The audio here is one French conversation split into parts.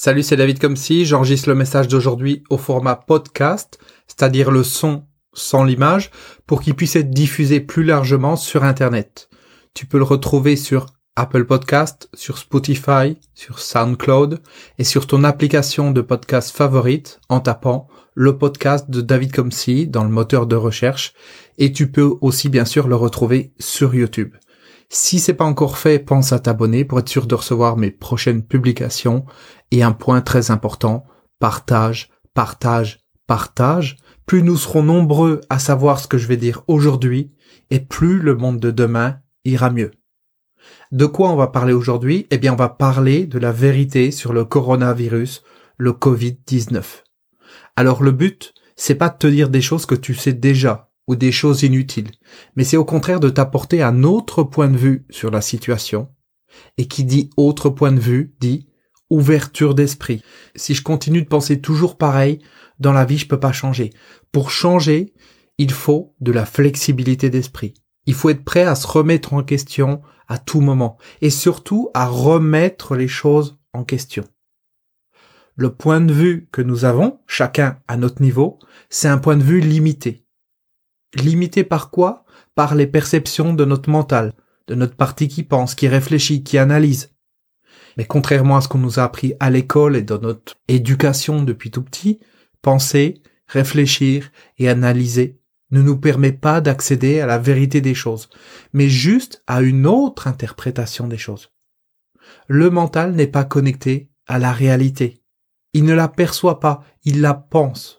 Salut, c'est David comme si j'enregistre le message d'aujourd'hui au format podcast, c'est-à-dire le son sans l'image, pour qu'il puisse être diffusé plus largement sur Internet. Tu peux le retrouver sur Apple Podcast, sur Spotify, sur SoundCloud et sur ton application de podcast favorite en tapant le podcast de David Comsi dans le moteur de recherche et tu peux aussi bien sûr le retrouver sur YouTube. Si c'est pas encore fait, pense à t'abonner pour être sûr de recevoir mes prochaines publications. Et un point très important, partage, partage, partage. Plus nous serons nombreux à savoir ce que je vais dire aujourd'hui, et plus le monde de demain ira mieux. De quoi on va parler aujourd'hui? Eh bien, on va parler de la vérité sur le coronavirus, le Covid-19. Alors le but, c'est pas de te dire des choses que tu sais déjà, ou des choses inutiles, mais c'est au contraire de t'apporter un autre point de vue sur la situation. Et qui dit autre point de vue dit ouverture d'esprit. Si je continue de penser toujours pareil, dans la vie je peux pas changer. Pour changer, il faut de la flexibilité d'esprit. Il faut être prêt à se remettre en question à tout moment et surtout à remettre les choses en question. Le point de vue que nous avons, chacun à notre niveau, c'est un point de vue limité. Limité par quoi? Par les perceptions de notre mental, de notre partie qui pense, qui réfléchit, qui analyse. Mais contrairement à ce qu'on nous a appris à l'école et dans notre éducation depuis tout petit, penser, réfléchir et analyser ne nous permet pas d'accéder à la vérité des choses, mais juste à une autre interprétation des choses. Le mental n'est pas connecté à la réalité. Il ne la perçoit pas, il la pense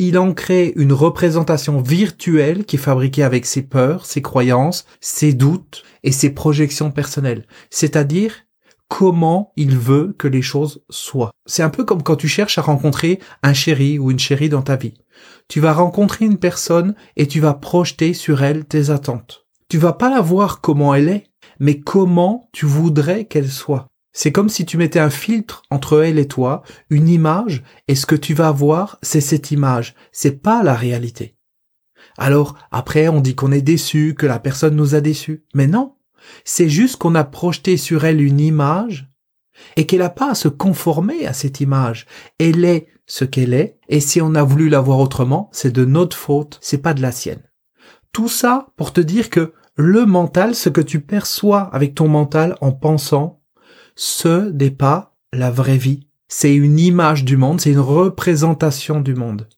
il en crée une représentation virtuelle qui est fabriquée avec ses peurs, ses croyances, ses doutes et ses projections personnelles. C'est-à-dire comment il veut que les choses soient. C'est un peu comme quand tu cherches à rencontrer un chéri ou une chérie dans ta vie. Tu vas rencontrer une personne et tu vas projeter sur elle tes attentes. Tu vas pas la voir comment elle est, mais comment tu voudrais qu'elle soit. C'est comme si tu mettais un filtre entre elle et toi, une image, et ce que tu vas voir, c'est cette image, c'est pas la réalité. Alors, après, on dit qu'on est déçu, que la personne nous a déçus. Mais non. C'est juste qu'on a projeté sur elle une image, et qu'elle n'a pas à se conformer à cette image. Elle est ce qu'elle est, et si on a voulu la voir autrement, c'est de notre faute, c'est pas de la sienne. Tout ça pour te dire que le mental, ce que tu perçois avec ton mental en pensant, ce n'est pas la vraie vie. C'est une image du monde, c'est une représentation du monde.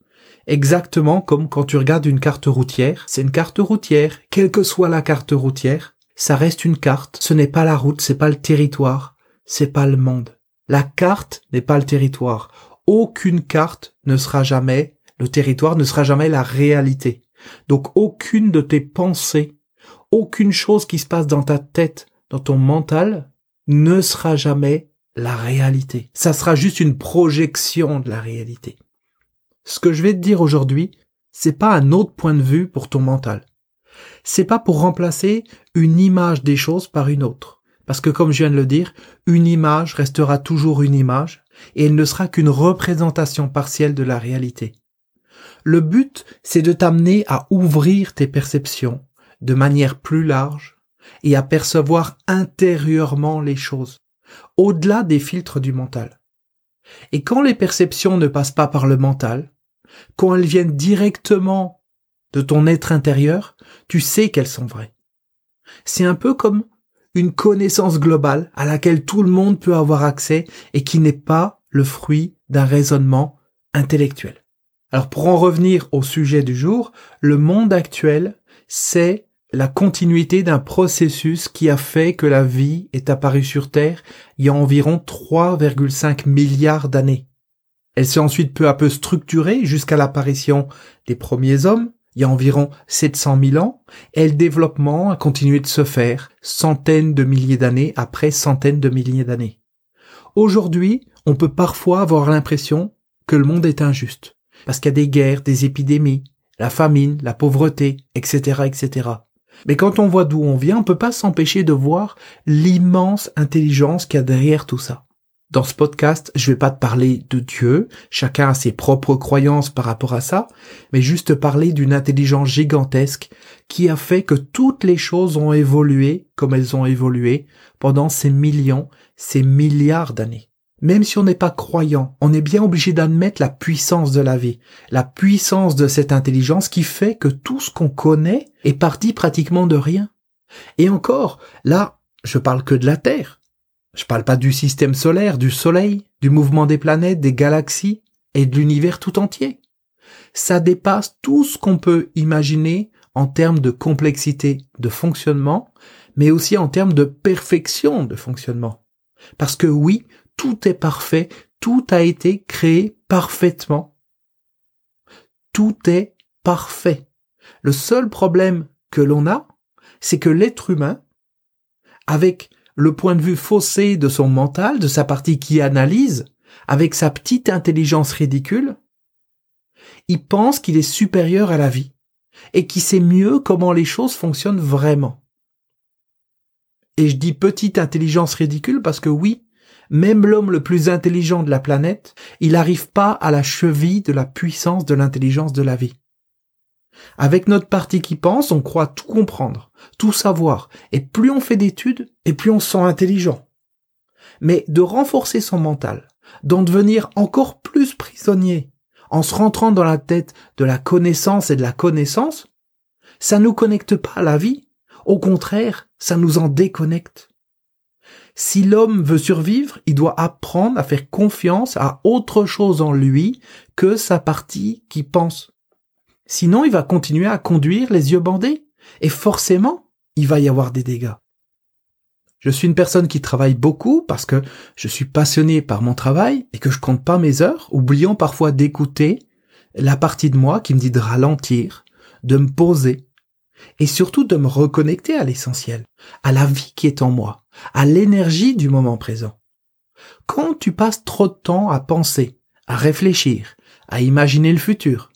Exactement comme quand tu regardes une carte routière, c'est une carte routière, quelle que soit la carte routière, ça reste une carte, ce n'est pas la route, c'est pas le territoire, c'est pas le monde. La carte n'est pas le territoire. Aucune carte ne sera jamais, le territoire ne sera jamais la réalité. Donc aucune de tes pensées, aucune chose qui se passe dans ta tête, dans ton mental, ne sera jamais la réalité. Ça sera juste une projection de la réalité. Ce que je vais te dire aujourd'hui, c'est pas un autre point de vue pour ton mental. C'est pas pour remplacer une image des choses par une autre. Parce que comme je viens de le dire, une image restera toujours une image et elle ne sera qu'une représentation partielle de la réalité. Le but, c'est de t'amener à ouvrir tes perceptions de manière plus large et à percevoir intérieurement les choses, au-delà des filtres du mental. Et quand les perceptions ne passent pas par le mental, quand elles viennent directement de ton être intérieur, tu sais qu'elles sont vraies. C'est un peu comme une connaissance globale à laquelle tout le monde peut avoir accès et qui n'est pas le fruit d'un raisonnement intellectuel. Alors pour en revenir au sujet du jour, le monde actuel, c'est la continuité d'un processus qui a fait que la vie est apparue sur Terre il y a environ 3,5 milliards d'années. Elle s'est ensuite peu à peu structurée jusqu'à l'apparition des premiers hommes, il y a environ 700 000 ans, et le développement a continué de se faire centaines de milliers d'années après centaines de milliers d'années. Aujourd'hui, on peut parfois avoir l'impression que le monde est injuste, parce qu'il y a des guerres, des épidémies, la famine, la pauvreté, etc., etc. Mais quand on voit d'où on vient, on peut pas s'empêcher de voir l'immense intelligence qu'il y a derrière tout ça. Dans ce podcast, je vais pas te parler de Dieu, chacun a ses propres croyances par rapport à ça, mais juste parler d'une intelligence gigantesque qui a fait que toutes les choses ont évolué comme elles ont évolué pendant ces millions, ces milliards d'années. même si on n'est pas croyant, on est bien obligé d'admettre la puissance de la vie, la puissance de cette intelligence qui fait que tout ce qu'on connaît est parti pratiquement de rien. Et encore, là, je parle que de la Terre. Je parle pas du système solaire, du Soleil, du mouvement des planètes, des galaxies et de l'univers tout entier. Ça dépasse tout ce qu'on peut imaginer en termes de complexité de fonctionnement, mais aussi en termes de perfection de fonctionnement. Parce que oui, tout est parfait, tout a été créé parfaitement. Tout est parfait. Le seul problème que l'on a, c'est que l'être humain, avec le point de vue faussé de son mental, de sa partie qui analyse, avec sa petite intelligence ridicule, il pense qu'il est supérieur à la vie et qu'il sait mieux comment les choses fonctionnent vraiment. Et je dis petite intelligence ridicule parce que oui, même l'homme le plus intelligent de la planète, il n'arrive pas à la cheville de la puissance de l'intelligence de la vie. Avec notre partie qui pense, on croit tout comprendre, tout savoir, et plus on fait d'études, et plus on se sent intelligent. Mais de renforcer son mental, d'en devenir encore plus prisonnier, en se rentrant dans la tête de la connaissance et de la connaissance, ça nous connecte pas à la vie. Au contraire, ça nous en déconnecte. Si l'homme veut survivre, il doit apprendre à faire confiance à autre chose en lui que sa partie qui pense. Sinon, il va continuer à conduire les yeux bandés. Et forcément, il va y avoir des dégâts. Je suis une personne qui travaille beaucoup parce que je suis passionné par mon travail et que je compte pas mes heures, oubliant parfois d'écouter la partie de moi qui me dit de ralentir, de me poser et surtout de me reconnecter à l'essentiel, à la vie qui est en moi, à l'énergie du moment présent. Quand tu passes trop de temps à penser, à réfléchir, à imaginer le futur,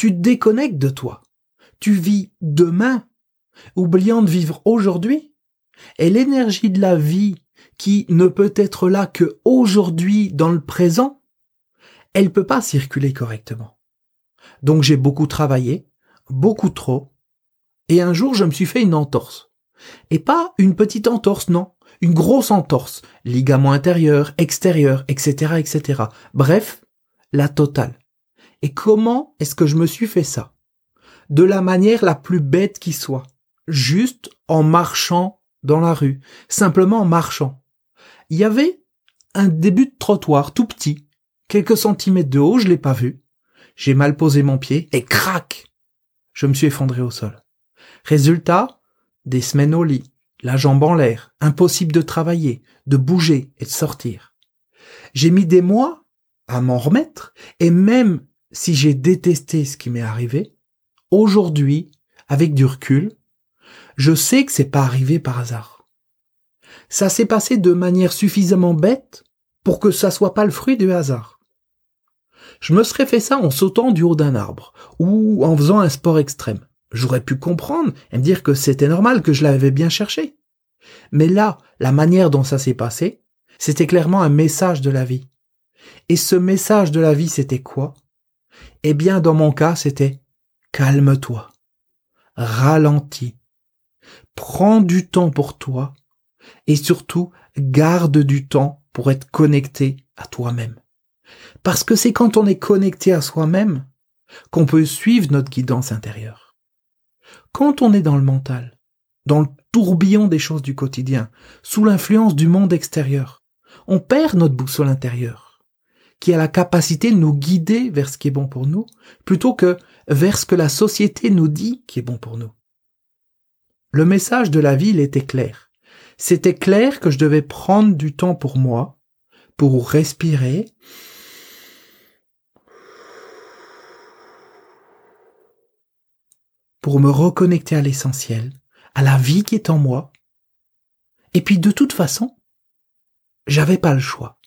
tu te déconnectes de toi. Tu vis demain, oubliant de vivre aujourd'hui. Et l'énergie de la vie, qui ne peut être là que aujourd'hui dans le présent, elle peut pas circuler correctement. Donc j'ai beaucoup travaillé, beaucoup trop, et un jour je me suis fait une entorse. Et pas une petite entorse, non, une grosse entorse, ligament intérieur, extérieur, etc., etc. Bref, la totale. Et comment est-ce que je me suis fait ça? De la manière la plus bête qui soit. Juste en marchant dans la rue. Simplement en marchant. Il y avait un début de trottoir tout petit. Quelques centimètres de haut, je l'ai pas vu. J'ai mal posé mon pied et crac Je me suis effondré au sol. Résultat, des semaines au lit, la jambe en l'air, impossible de travailler, de bouger et de sortir. J'ai mis des mois à m'en remettre et même si j'ai détesté ce qui m'est arrivé, aujourd'hui, avec du recul, je sais que c'est pas arrivé par hasard. Ça s'est passé de manière suffisamment bête pour que ça soit pas le fruit du hasard. Je me serais fait ça en sautant du haut d'un arbre ou en faisant un sport extrême. J'aurais pu comprendre et me dire que c'était normal, que je l'avais bien cherché. Mais là, la manière dont ça s'est passé, c'était clairement un message de la vie. Et ce message de la vie, c'était quoi? Eh bien, dans mon cas, c'était calme-toi, ralentis, prends du temps pour toi et surtout garde du temps pour être connecté à toi-même. Parce que c'est quand on est connecté à soi-même qu'on peut suivre notre guidance intérieure. Quand on est dans le mental, dans le tourbillon des choses du quotidien, sous l'influence du monde extérieur, on perd notre boussole intérieure qui a la capacité de nous guider vers ce qui est bon pour nous, plutôt que vers ce que la société nous dit qui est bon pour nous. Le message de la il était clair. C'était clair que je devais prendre du temps pour moi, pour respirer, pour me reconnecter à l'essentiel, à la vie qui est en moi. Et puis de toute façon, j'avais pas le choix.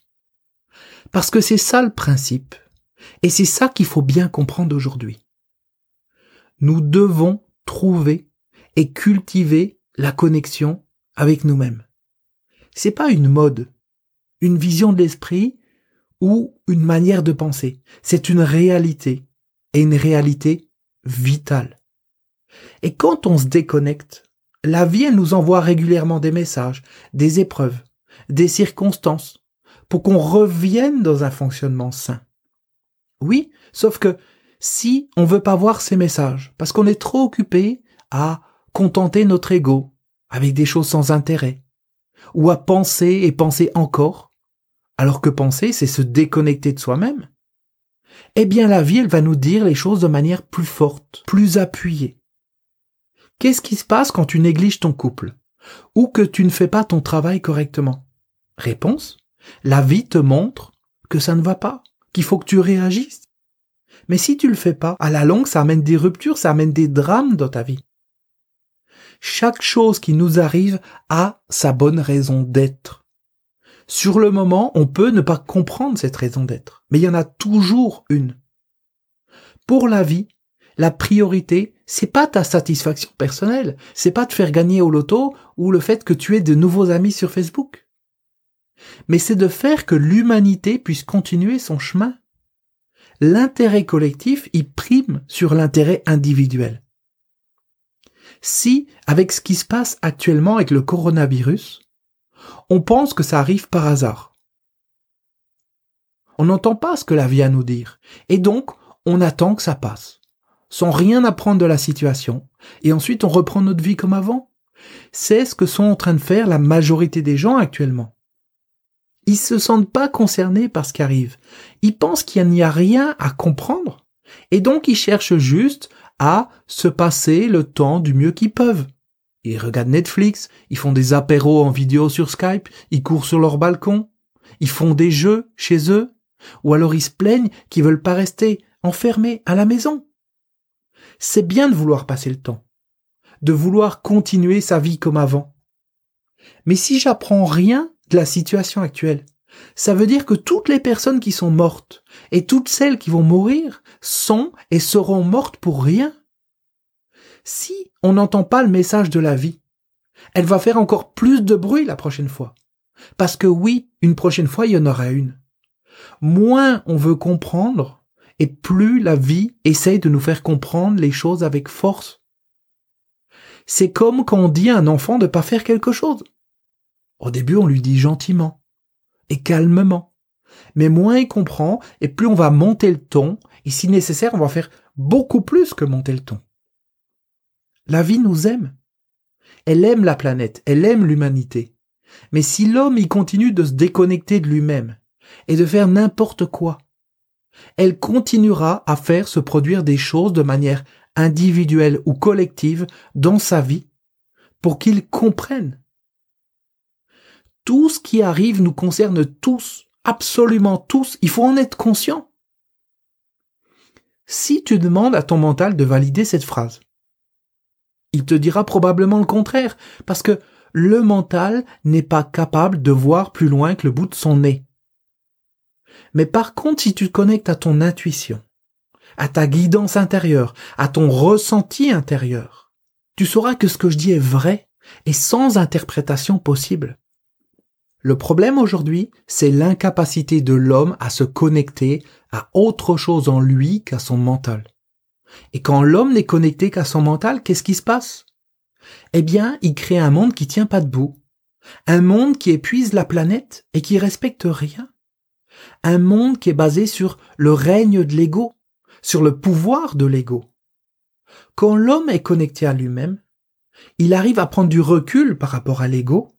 Parce que c'est ça le principe. Et c'est ça qu'il faut bien comprendre aujourd'hui. Nous devons trouver et cultiver la connexion avec nous-mêmes. C'est pas une mode, une vision de l'esprit ou une manière de penser. C'est une réalité et une réalité vitale. Et quand on se déconnecte, la vie elle nous envoie régulièrement des messages, des épreuves, des circonstances pour qu'on revienne dans un fonctionnement sain. Oui, sauf que si on veut pas voir ces messages, parce qu'on est trop occupé à contenter notre ego avec des choses sans intérêt, ou à penser et penser encore, alors que penser, c'est se déconnecter de soi-même, eh bien la vie, elle va nous dire les choses de manière plus forte, plus appuyée. Qu'est-ce qui se passe quand tu négliges ton couple ou que tu ne fais pas ton travail correctement? Réponse, la vie te montre que ça ne va pas, qu'il faut que tu réagisses. Mais si tu le fais pas, à la longue, ça amène des ruptures, ça amène des drames dans ta vie. Chaque chose qui nous arrive a sa bonne raison d'être. Sur le moment, on peut ne pas comprendre cette raison d'être, mais il y en a toujours une. Pour la vie, la priorité, c'est pas ta satisfaction personnelle, c'est pas te faire gagner au loto ou le fait que tu aies de nouveaux amis sur Facebook. Mais c'est de faire que l'humanité puisse continuer son chemin. L'intérêt collectif y prime sur l'intérêt individuel. Si, avec ce qui se passe actuellement avec le coronavirus, on pense que ça arrive par hasard. On n'entend pas ce que la vie a à nous dire, et donc on attend que ça passe sans rien apprendre de la situation, et ensuite on reprend notre vie comme avant. C'est ce que sont en train de faire la majorité des gens actuellement. Ils se sentent pas concernés par ce qui arrive. Ils pensent qu'il n'y a rien à comprendre, et donc ils cherchent juste à se passer le temps du mieux qu'ils peuvent. Ils regardent Netflix, ils font des apéros en vidéo sur Skype, ils courent sur leur balcon, ils font des jeux chez eux, ou alors ils se plaignent qu'ils veulent pas rester enfermés à la maison c'est bien de vouloir passer le temps, de vouloir continuer sa vie comme avant. Mais si j'apprends rien de la situation actuelle, ça veut dire que toutes les personnes qui sont mortes et toutes celles qui vont mourir sont et seront mortes pour rien. Si on n'entend pas le message de la vie, elle va faire encore plus de bruit la prochaine fois. Parce que oui, une prochaine fois, il y en aura une. Moins on veut comprendre, et plus la vie essaye de nous faire comprendre les choses avec force. C'est comme quand on dit à un enfant de pas faire quelque chose. Au début, on lui dit gentiment et calmement. Mais moins il comprend et plus on va monter le ton et si nécessaire, on va faire beaucoup plus que monter le ton. La vie nous aime. Elle aime la planète, elle aime l'humanité. Mais si l'homme y continue de se déconnecter de lui-même et de faire n'importe quoi, elle continuera à faire se produire des choses de manière individuelle ou collective dans sa vie pour qu'il comprenne. Tout ce qui arrive nous concerne tous, absolument tous, il faut en être conscient. Si tu demandes à ton mental de valider cette phrase, il te dira probablement le contraire, parce que le mental n'est pas capable de voir plus loin que le bout de son nez. Mais par contre, si tu te connectes à ton intuition, à ta guidance intérieure, à ton ressenti intérieur, tu sauras que ce que je dis est vrai et sans interprétation possible. Le problème aujourd'hui, c'est l'incapacité de l'homme à se connecter à autre chose en lui qu'à son mental. Et quand l'homme n'est connecté qu'à son mental, qu'est-ce qui se passe? Eh bien, il crée un monde qui tient pas debout. Un monde qui épuise la planète et qui respecte rien un monde qui est basé sur le règne de l'ego, sur le pouvoir de l'ego. Quand l'homme est connecté à lui-même, il arrive à prendre du recul par rapport à l'ego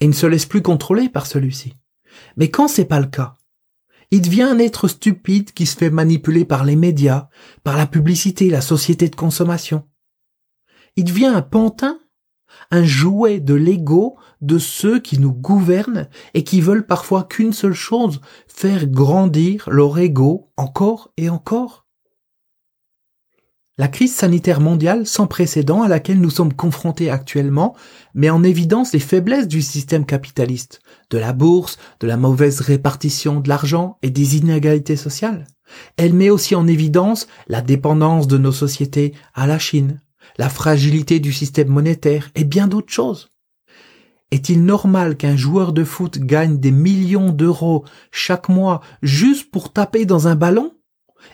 et ne se laisse plus contrôler par celui-ci. Mais quand c'est pas le cas, il devient un être stupide qui se fait manipuler par les médias, par la publicité, la société de consommation. Il devient un pantin un jouet de l'ego de ceux qui nous gouvernent et qui veulent parfois qu'une seule chose, faire grandir leur ego encore et encore. La crise sanitaire mondiale sans précédent à laquelle nous sommes confrontés actuellement met en évidence les faiblesses du système capitaliste, de la bourse, de la mauvaise répartition de l'argent et des inégalités sociales. Elle met aussi en évidence la dépendance de nos sociétés à la Chine, la fragilité du système monétaire et bien d'autres choses. Est-il normal qu'un joueur de foot gagne des millions d'euros chaque mois juste pour taper dans un ballon?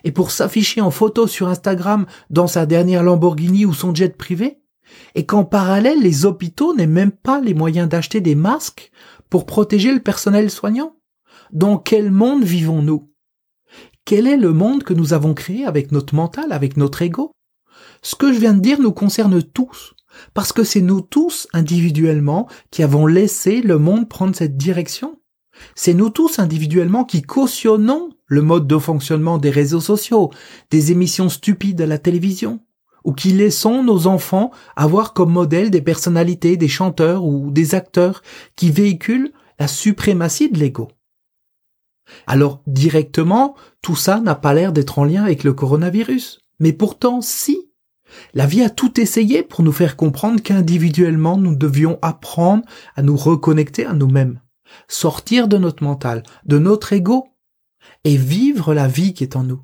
Et pour s'afficher en photo sur Instagram dans sa dernière Lamborghini ou son jet privé? Et qu'en parallèle les hôpitaux n'aient même pas les moyens d'acheter des masques pour protéger le personnel soignant? Dans quel monde vivons-nous? Quel est le monde que nous avons créé avec notre mental, avec notre ego? Ce que je viens de dire nous concerne tous, parce que c'est nous tous individuellement qui avons laissé le monde prendre cette direction. C'est nous tous individuellement qui cautionnons le mode de fonctionnement des réseaux sociaux, des émissions stupides à la télévision, ou qui laissons nos enfants avoir comme modèle des personnalités, des chanteurs ou des acteurs qui véhiculent la suprématie de l'ego. Alors directement, tout ça n'a pas l'air d'être en lien avec le coronavirus. Mais pourtant, si. La vie a tout essayé pour nous faire comprendre qu'individuellement, nous devions apprendre à nous reconnecter à nous-mêmes, sortir de notre mental, de notre ego, et vivre la vie qui est en nous.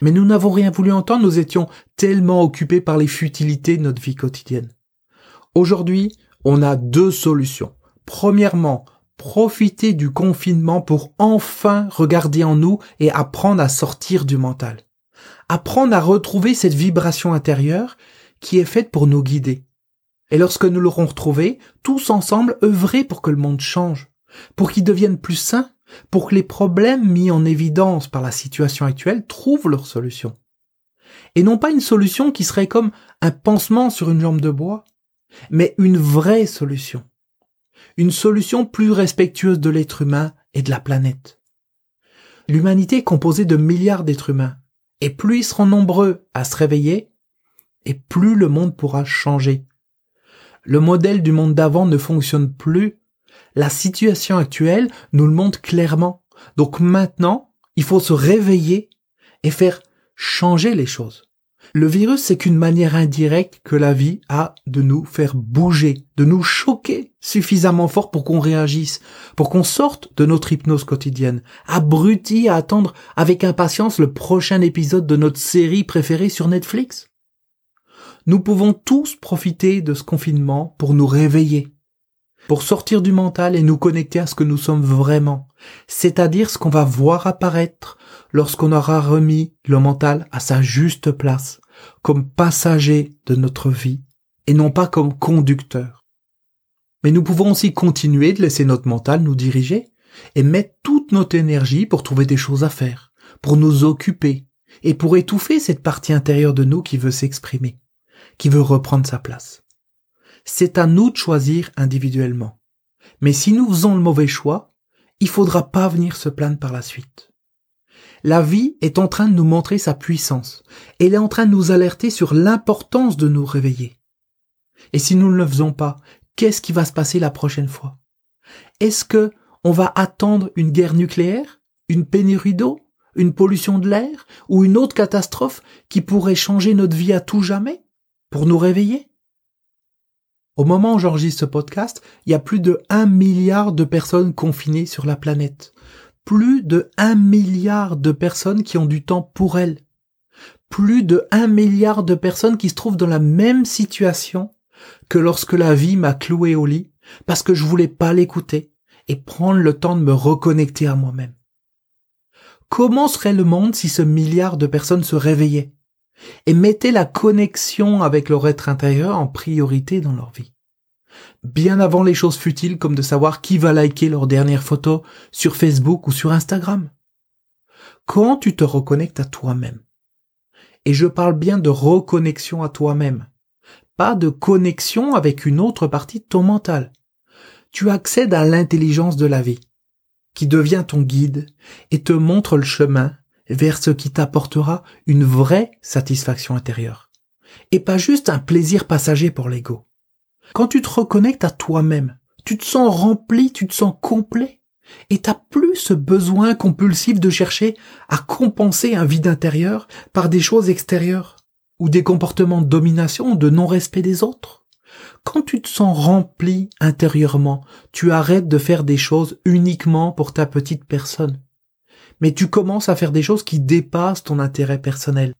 Mais nous n'avons rien voulu entendre, nous étions tellement occupés par les futilités de notre vie quotidienne. Aujourd'hui, on a deux solutions. Premièrement, profiter du confinement pour enfin regarder en nous et apprendre à sortir du mental. Apprendre à retrouver cette vibration intérieure qui est faite pour nous guider. Et lorsque nous l'aurons retrouvée, tous ensemble œuvrer pour que le monde change, pour qu'il devienne plus sain, pour que les problèmes mis en évidence par la situation actuelle trouvent leur solution. Et non pas une solution qui serait comme un pansement sur une jambe de bois, mais une vraie solution. Une solution plus respectueuse de l'être humain et de la planète. L'humanité est composée de milliards d'êtres humains, et plus ils seront nombreux à se réveiller, et plus le monde pourra changer. Le modèle du monde d'avant ne fonctionne plus la situation actuelle nous le montre clairement. Donc maintenant, il faut se réveiller et faire changer les choses. Le virus, c'est qu'une manière indirecte que la vie a de nous faire bouger, de nous choquer suffisamment fort pour qu'on réagisse, pour qu'on sorte de notre hypnose quotidienne, abruti à attendre avec impatience le prochain épisode de notre série préférée sur Netflix. Nous pouvons tous profiter de ce confinement pour nous réveiller, pour sortir du mental et nous connecter à ce que nous sommes vraiment, c'est-à-dire ce qu'on va voir apparaître lorsqu'on aura remis le mental à sa juste place, comme passager de notre vie, et non pas comme conducteur. Mais nous pouvons aussi continuer de laisser notre mental nous diriger, et mettre toute notre énergie pour trouver des choses à faire, pour nous occuper, et pour étouffer cette partie intérieure de nous qui veut s'exprimer, qui veut reprendre sa place c'est à nous de choisir individuellement. Mais si nous faisons le mauvais choix, il faudra pas venir se plaindre par la suite. La vie est en train de nous montrer sa puissance. Elle est en train de nous alerter sur l'importance de nous réveiller. Et si nous ne le faisons pas, qu'est-ce qui va se passer la prochaine fois? Est-ce que on va attendre une guerre nucléaire, une pénurie d'eau, une pollution de l'air ou une autre catastrophe qui pourrait changer notre vie à tout jamais pour nous réveiller? Au moment où j'enregistre ce podcast, il y a plus de 1 milliard de personnes confinées sur la planète. Plus de 1 milliard de personnes qui ont du temps pour elles. Plus de 1 milliard de personnes qui se trouvent dans la même situation que lorsque la vie m'a cloué au lit parce que je voulais pas l'écouter et prendre le temps de me reconnecter à moi-même. Comment serait le monde si ce milliard de personnes se réveillaient? Et mettaient la connexion avec leur être intérieur en priorité dans leur vie. Bien avant les choses futiles comme de savoir qui va liker leur dernière photo sur Facebook ou sur Instagram. Quand tu te reconnectes à toi-même, et je parle bien de reconnexion à toi-même, pas de connexion avec une autre partie de ton mental, tu accèdes à l'intelligence de la vie, qui devient ton guide et te montre le chemin vers ce qui t'apportera une vraie satisfaction intérieure. Et pas juste un plaisir passager pour l'ego. Quand tu te reconnectes à toi-même, tu te sens rempli, tu te sens complet, et t'as plus ce besoin compulsif de chercher à compenser un vide intérieur par des choses extérieures, ou des comportements de domination de non-respect des autres. Quand tu te sens rempli intérieurement, tu arrêtes de faire des choses uniquement pour ta petite personne mais tu commences à faire des choses qui dépassent ton intérêt personnel.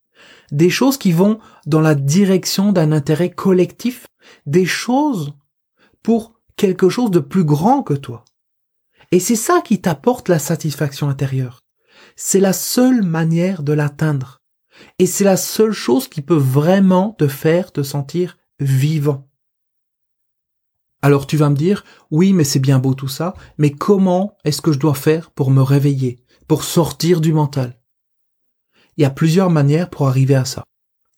Des choses qui vont dans la direction d'un intérêt collectif. Des choses pour quelque chose de plus grand que toi. Et c'est ça qui t'apporte la satisfaction intérieure. C'est la seule manière de l'atteindre. Et c'est la seule chose qui peut vraiment te faire te sentir vivant. Alors tu vas me dire, oui, mais c'est bien beau tout ça, mais comment est-ce que je dois faire pour me réveiller, pour sortir du mental Il y a plusieurs manières pour arriver à ça.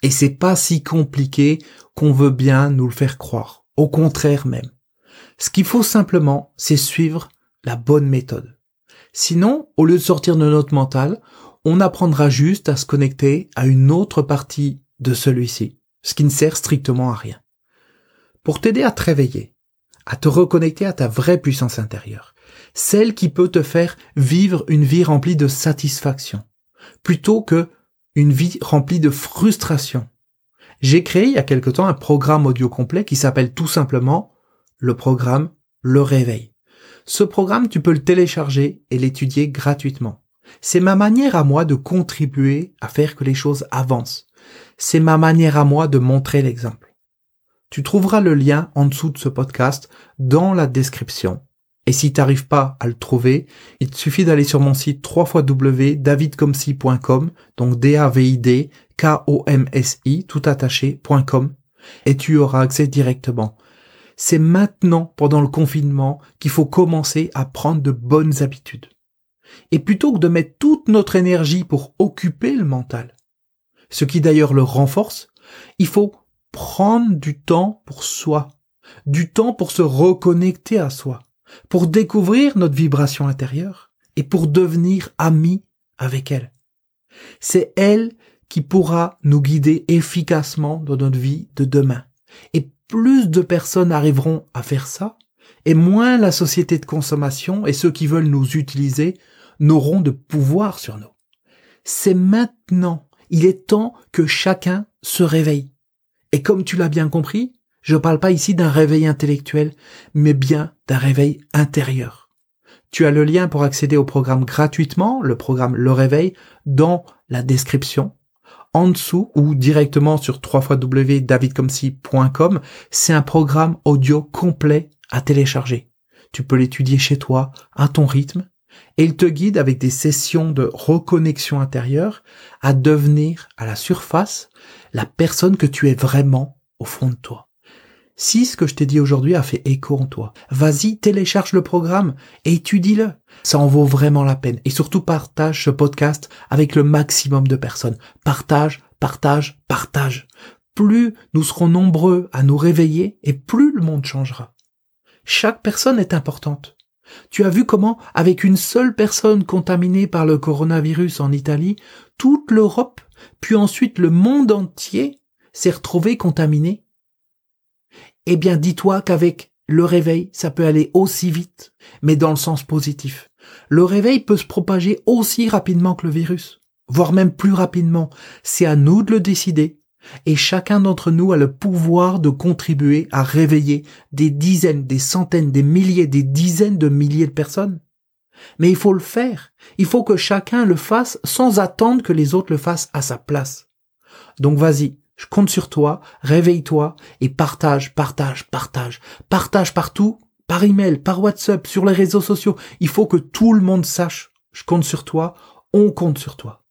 Et c'est pas si compliqué qu'on veut bien nous le faire croire. Au contraire même. Ce qu'il faut simplement, c'est suivre la bonne méthode. Sinon, au lieu de sortir de notre mental, on apprendra juste à se connecter à une autre partie de celui-ci, ce qui ne sert strictement à rien. Pour t'aider à te réveiller, à te reconnecter à ta vraie puissance intérieure, celle qui peut te faire vivre une vie remplie de satisfaction, plutôt que une vie remplie de frustration. J'ai créé il y a quelque temps un programme audio complet qui s'appelle tout simplement le programme Le Réveil. Ce programme, tu peux le télécharger et l'étudier gratuitement. C'est ma manière à moi de contribuer à faire que les choses avancent. C'est ma manière à moi de montrer l'exemple. Tu trouveras le lien en dessous de ce podcast dans la description. Et si t'arrives pas à le trouver, il te suffit d'aller sur mon site www.davidcomsi.com, donc D-A-V-I-D, K-O-M-S-I, tout attaché.com, et tu auras accès directement. C'est maintenant, pendant le confinement, qu'il faut commencer à prendre de bonnes habitudes. Et plutôt que de mettre toute notre énergie pour occuper le mental, ce qui d'ailleurs le renforce, il faut prendre du temps pour soi, du temps pour se reconnecter à soi, pour découvrir notre vibration intérieure et pour devenir ami avec elle. C'est elle qui pourra nous guider efficacement dans notre vie de demain. Et plus de personnes arriveront à faire ça, et moins la société de consommation et ceux qui veulent nous utiliser n'auront de pouvoir sur nous. C'est maintenant, il est temps que chacun se réveille. Et comme tu l'as bien compris, je ne parle pas ici d'un réveil intellectuel, mais bien d'un réveil intérieur. Tu as le lien pour accéder au programme gratuitement, le programme Le Réveil, dans la description. En dessous ou directement sur www.davidcomsi.com, c'est un programme audio complet à télécharger. Tu peux l'étudier chez toi, à ton rythme, et il te guide avec des sessions de reconnexion intérieure à devenir à la surface la personne que tu es vraiment au fond de toi. Si ce que je t'ai dit aujourd'hui a fait écho en toi, vas-y, télécharge le programme et étudie-le. Ça en vaut vraiment la peine. Et surtout partage ce podcast avec le maximum de personnes. Partage, partage, partage. Plus nous serons nombreux à nous réveiller et plus le monde changera. Chaque personne est importante. Tu as vu comment, avec une seule personne contaminée par le coronavirus en Italie, toute l'Europe, puis ensuite le monde entier s'est retrouvé contaminé Eh bien, dis-toi qu'avec le réveil, ça peut aller aussi vite, mais dans le sens positif. Le réveil peut se propager aussi rapidement que le virus, voire même plus rapidement. C'est à nous de le décider et chacun d'entre nous a le pouvoir de contribuer à réveiller des dizaines, des centaines, des milliers, des dizaines de milliers de personnes. Mais il faut le faire. Il faut que chacun le fasse sans attendre que les autres le fassent à sa place. Donc vas-y, je compte sur toi, réveille-toi et partage, partage, partage. Partage partout, par email, par WhatsApp, sur les réseaux sociaux. Il faut que tout le monde sache. Je compte sur toi, on compte sur toi.